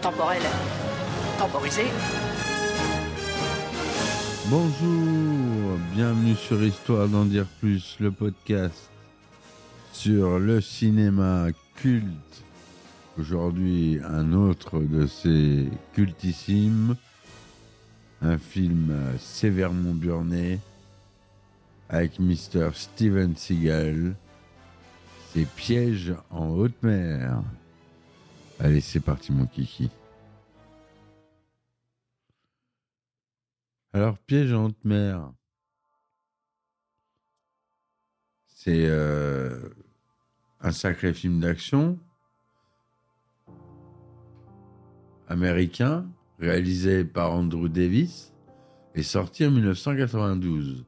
temporel temporisé. Bonjour, bienvenue sur Histoire d'en dire plus, le podcast sur le cinéma culte. Aujourd'hui, un autre de ces cultissimes, un film sévèrement burné avec Mr. Steven Seagal. C'est Piège en haute mer. Allez, c'est parti mon kiki. Alors, Piège en haute mer, c'est euh, un sacré film d'action américain réalisé par Andrew Davis et sorti en 1992.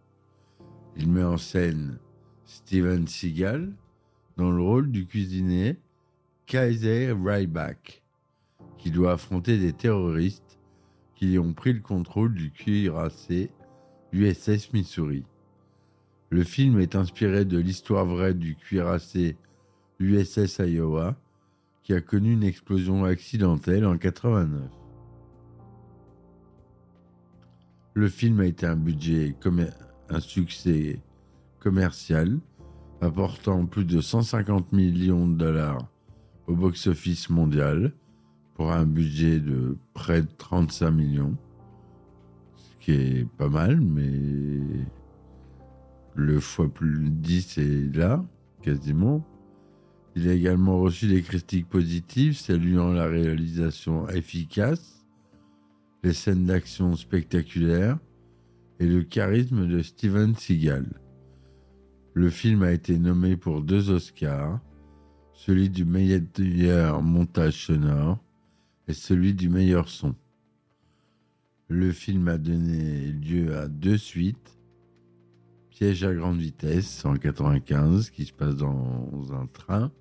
Il met en scène Steven Seagal dans le rôle du cuisinier Kaiser Ryback, qui doit affronter des terroristes qui ont pris le contrôle du cuirassé USS Missouri. Le film est inspiré de l'histoire vraie du cuirassé USS Iowa, qui a connu une explosion accidentelle en 89. Le film a été un budget, un succès commercial, apportant plus de 150 millions de dollars au box-office mondial pour un budget de près de 35 millions, ce qui est pas mal, mais le fois plus 10 est là, quasiment. Il a également reçu des critiques positives, saluant la réalisation efficace, les scènes d'action spectaculaires et le charisme de Steven Seagal. Le film a été nommé pour deux Oscars, celui du meilleur montage sonore et celui du meilleur son. Le film a donné lieu à deux suites. Piège à grande vitesse en 95 qui se passe dans un train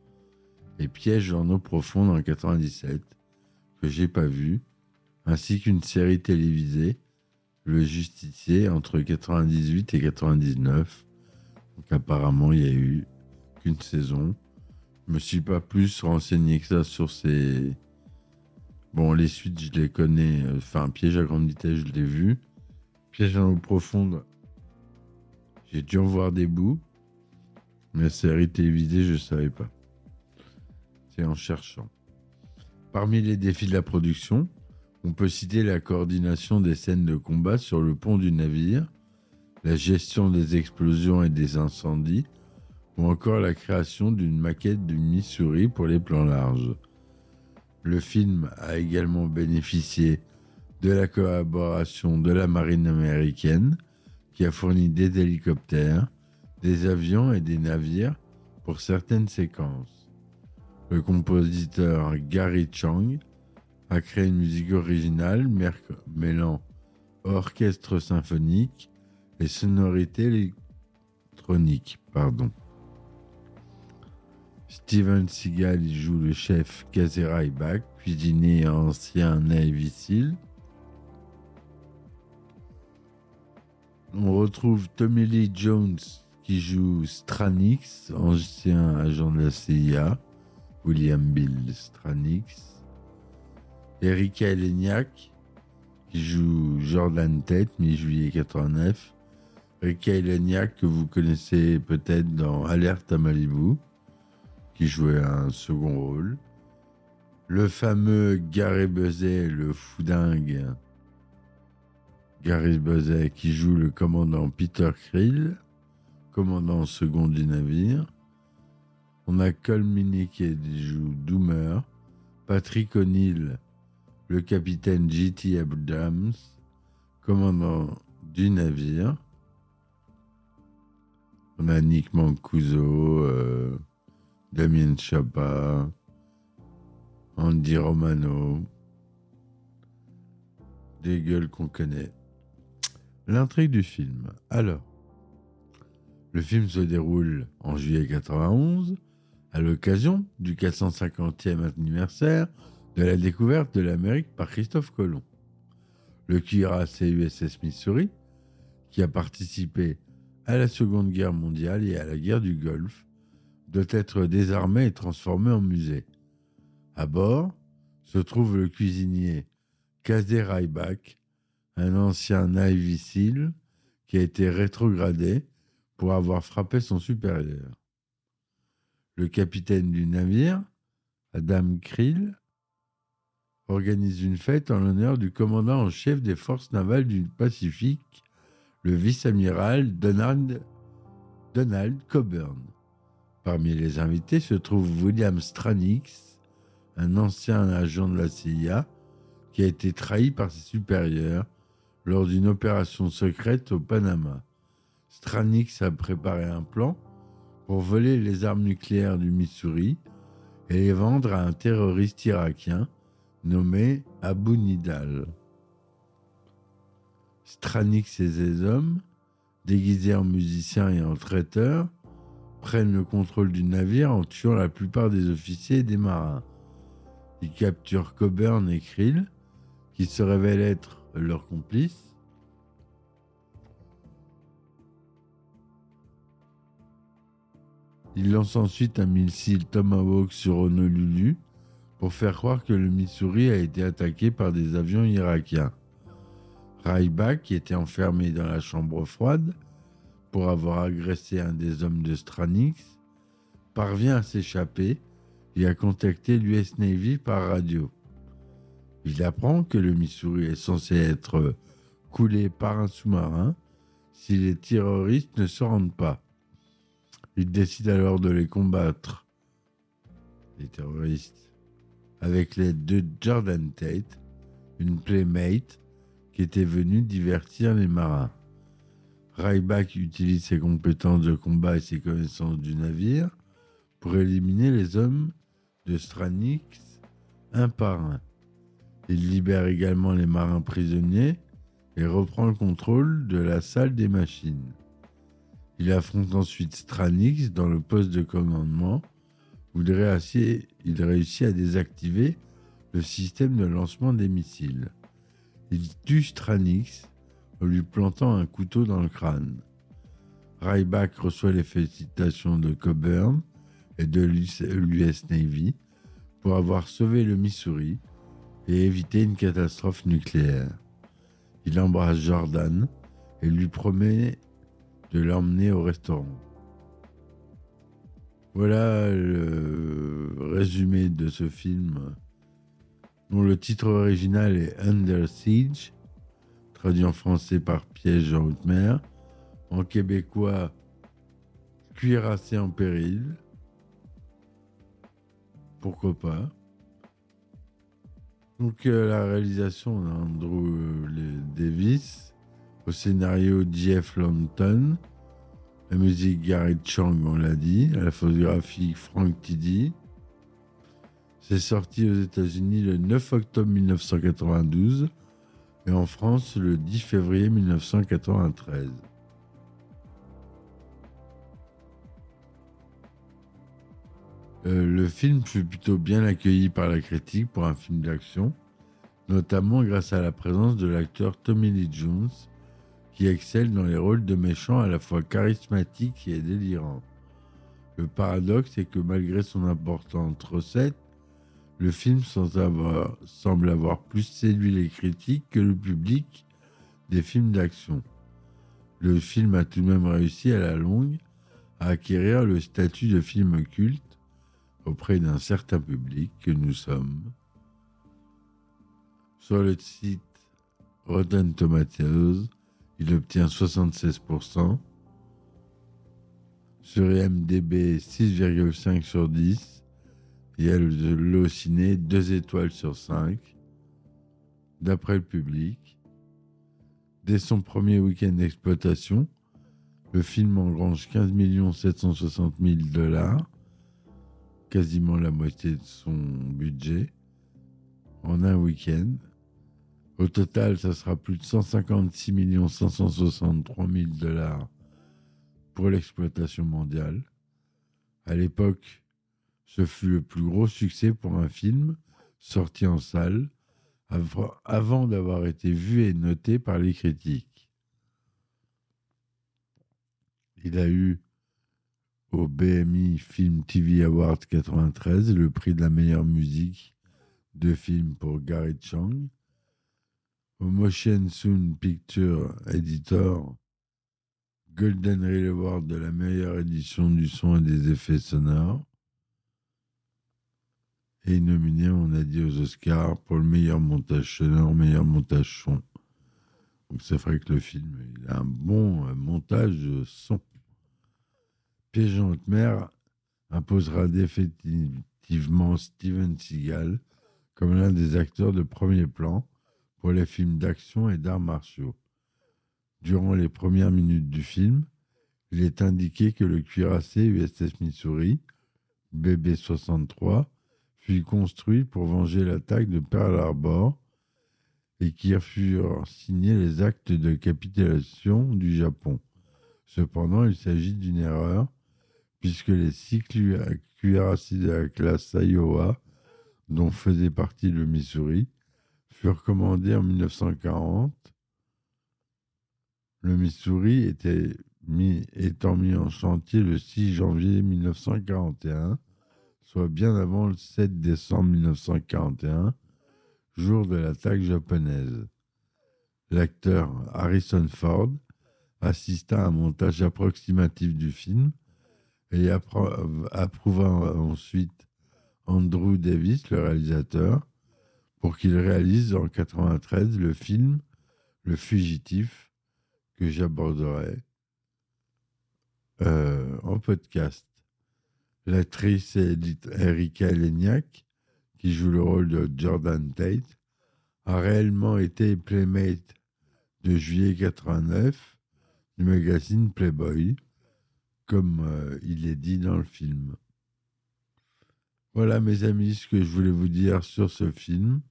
et Piège en eau profonde en 97 que j'ai pas vu ainsi qu'une série télévisée Le Justicier entre 98 et 99. Donc apparemment il y a eu qu'une saison. Je me suis pas plus renseigné que ça sur ces Bon, les suites, je les connais. Enfin, Piège à grande vitesse, je l'ai vu. Piège en eau profonde, j'ai dû en voir des bouts. Mais série télévisée, je savais pas. C'est en cherchant. Parmi les défis de la production, on peut citer la coordination des scènes de combat sur le pont du navire, la gestion des explosions et des incendies, ou encore la création d'une maquette du Missouri pour les plans larges. Le film a également bénéficié de la collaboration de la marine américaine, qui a fourni des hélicoptères, des avions et des navires pour certaines séquences. Le compositeur Gary Chang a créé une musique originale mêlant orchestre symphonique et sonorité électronique. Pardon. Steven Seagal joue le chef Kazera Ibak, cuisinier ancien Navy. On retrouve Tommy Lee Jones qui joue Stranix, ancien agent de la CIA, William Bill Stranix. Erika Eleniak qui joue Jordan Tate, mi-juillet 89. Erika Eleniak que vous connaissez peut-être dans Alerte à Malibu qui jouait un second rôle. Le fameux Gary Buzet, le foudingue. Gary Buzet qui joue le commandant Peter Krill, commandant second du navire. On a Colmini qui joue Doomer, Patrick O'Neill, le capitaine J.T. Abrams, commandant du navire. On a Nick Mancuso, euh, Damien Chapa, Andy Romano. Des gueules qu'on connaît. L'intrigue du film. Alors, le film se déroule en juillet 91 à l'occasion du 450e anniversaire de la découverte de l'Amérique par Christophe Colomb. Le cuirassé USS Missouri, qui a participé à la Seconde Guerre mondiale et à la guerre du Golfe, doit être désarmé et transformé en musée. À bord se trouve le cuisinier Kazé un ancien Navy SEAL qui a été rétrogradé pour avoir frappé son supérieur. Le capitaine du navire, Adam Krill, organise une fête en l'honneur du commandant en chef des forces navales du Pacifique, le vice-amiral Donald, Donald Coburn. Parmi les invités se trouve William Stranix, un ancien agent de la CIA qui a été trahi par ses supérieurs lors d'une opération secrète au Panama. Stranix a préparé un plan pour voler les armes nucléaires du Missouri et les vendre à un terroriste irakien nommé Abu Nidal. Stranix et ses hommes, déguisés en musiciens et en traiteurs, prennent le contrôle du navire en tuant la plupart des officiers et des marins. Ils capturent Coburn et Krill, qui se révèlent être leurs complices. Ils lancent ensuite un missile Tomahawk sur Honolulu pour faire croire que le Missouri a été attaqué par des avions irakiens. Raibach, qui était enfermé dans la chambre froide pour avoir agressé un des hommes de Stranix, parvient à s'échapper et à contacter l'US Navy par radio. Il apprend que le Missouri est censé être coulé par un sous-marin si les terroristes ne se rendent pas. Il décide alors de les combattre, les terroristes, avec l'aide de Jordan Tate, une playmate qui était venue divertir les marins. Ryback utilise ses compétences de combat et ses connaissances du navire pour éliminer les hommes de Stranix un par un. Il libère également les marins prisonniers et reprend le contrôle de la salle des machines. Il affronte ensuite Stranix dans le poste de commandement où il réussit, à désactiver le système de lancement des missiles. Il tue Stranix lui plantant un couteau dans le crâne. Ryback reçoit les félicitations de Coburn et de l'US Navy pour avoir sauvé le Missouri et évité une catastrophe nucléaire. Il embrasse Jordan et lui promet de l'emmener au restaurant. Voilà le résumé de ce film dont le titre original est Under Siege, traduit en français par Piège en haute en québécois Cuirassé en péril. Pourquoi pas. Donc euh, la réalisation d'Andrew euh, Davis, au scénario Jeff Longton, la musique Gary Chang, on l'a dit, la photographie Frank Tiddy. C'est sorti aux États-Unis le 9 octobre 1992 et en France le 10 février 1993. Euh, le film fut plutôt bien accueilli par la critique pour un film d'action, notamment grâce à la présence de l'acteur Tommy Lee Jones, qui excelle dans les rôles de méchants à la fois charismatiques et délirants. Le paradoxe est que malgré son importante recette, le film semble avoir plus séduit les critiques que le public des films d'action. Le film a tout de même réussi à la longue à acquérir le statut de film culte auprès d'un certain public que nous sommes. Sur le site Rotten Tomatoes, il obtient 76%. Sur IMDB, 6,5 sur 10. Et le ciné 2 étoiles sur 5. D'après le public, dès son premier week-end d'exploitation, Le film engrange 15 760 000 dollars, quasiment la moitié de son budget, en un week-end. Au total, ça sera plus de 156 563 000 dollars pour l'exploitation mondiale. À l'époque, ce fut le plus gros succès pour un film sorti en salle avant d'avoir été vu et noté par les critiques. Il a eu au BMI Film TV Award 93 le prix de la meilleure musique de film pour Gary Chang. Au Motion Soon Picture Editor Golden Reel Award de la meilleure édition du son et des effets sonores. Et nominé, on a dit, aux Oscars pour le meilleur montage sonore, meilleur montage son. Donc c'est vrai que le film il a un bon euh, montage son. Piège en haute mer imposera définitivement Steven Seagal comme l'un des acteurs de premier plan pour les films d'action et d'arts martiaux. Durant les premières minutes du film, il est indiqué que le cuirassé USS Missouri, BB-63, fut construit pour venger l'attaque de Pearl Harbor et qui furent signés les actes de capitulation du Japon. Cependant, il s'agit d'une erreur, puisque les six cuirassés de la classe Iowa, dont faisait partie le Missouri, furent commandés en 1940 le Missouri était étant mis en chantier le 6 janvier 1941, soit bien avant le 7 décembre 1941, jour de l'attaque japonaise. L'acteur Harrison Ford assista à un montage approximatif du film et approuva ensuite Andrew Davis, le réalisateur, pour qu'il réalise en 1993 le film Le Fugitif, que j'aborderai euh, en podcast. L'actrice Erika Leniak, qui joue le rôle de Jordan Tate, a réellement été Playmate de juillet 89 du magazine Playboy, comme euh, il est dit dans le film. Voilà mes amis ce que je voulais vous dire sur ce film.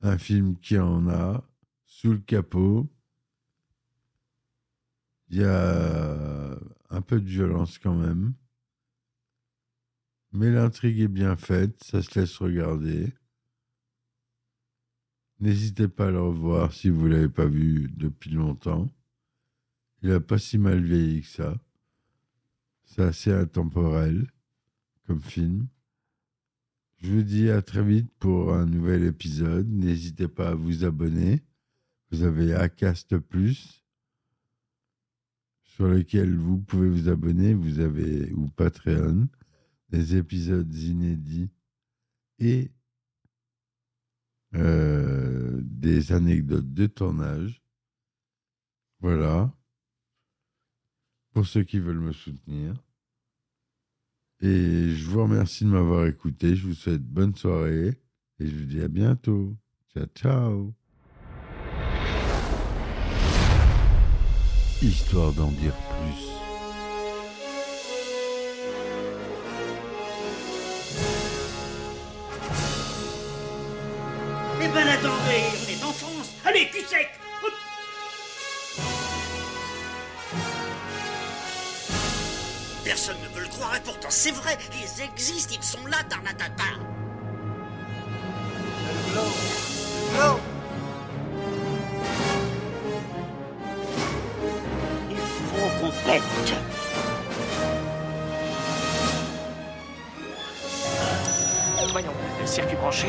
Un film qui en a sous le capot il y a un peu de violence quand même. Mais l'intrigue est bien faite, ça se laisse regarder. N'hésitez pas à le revoir si vous ne l'avez pas vu depuis longtemps. Il n'a pas si mal vieilli que ça. C'est assez intemporel comme film. Je vous dis à très vite pour un nouvel épisode. N'hésitez pas à vous abonner. Vous avez Acast Plus sur lequel vous pouvez vous abonner. Vous avez, ou Patreon, des épisodes inédits et euh, des anecdotes de tournage. Voilà. Pour ceux qui veulent me soutenir. Et je vous remercie de m'avoir écouté. Je vous souhaite bonne soirée et je vous dis à bientôt. Ciao, ciao. histoire d'en dire plus. Ben attendez, on est en France. Allez, cul sec. Personne ne veut le croire et pourtant c'est vrai, ils existent, ils sont là, Tarnatata. Voyons, circuit branché,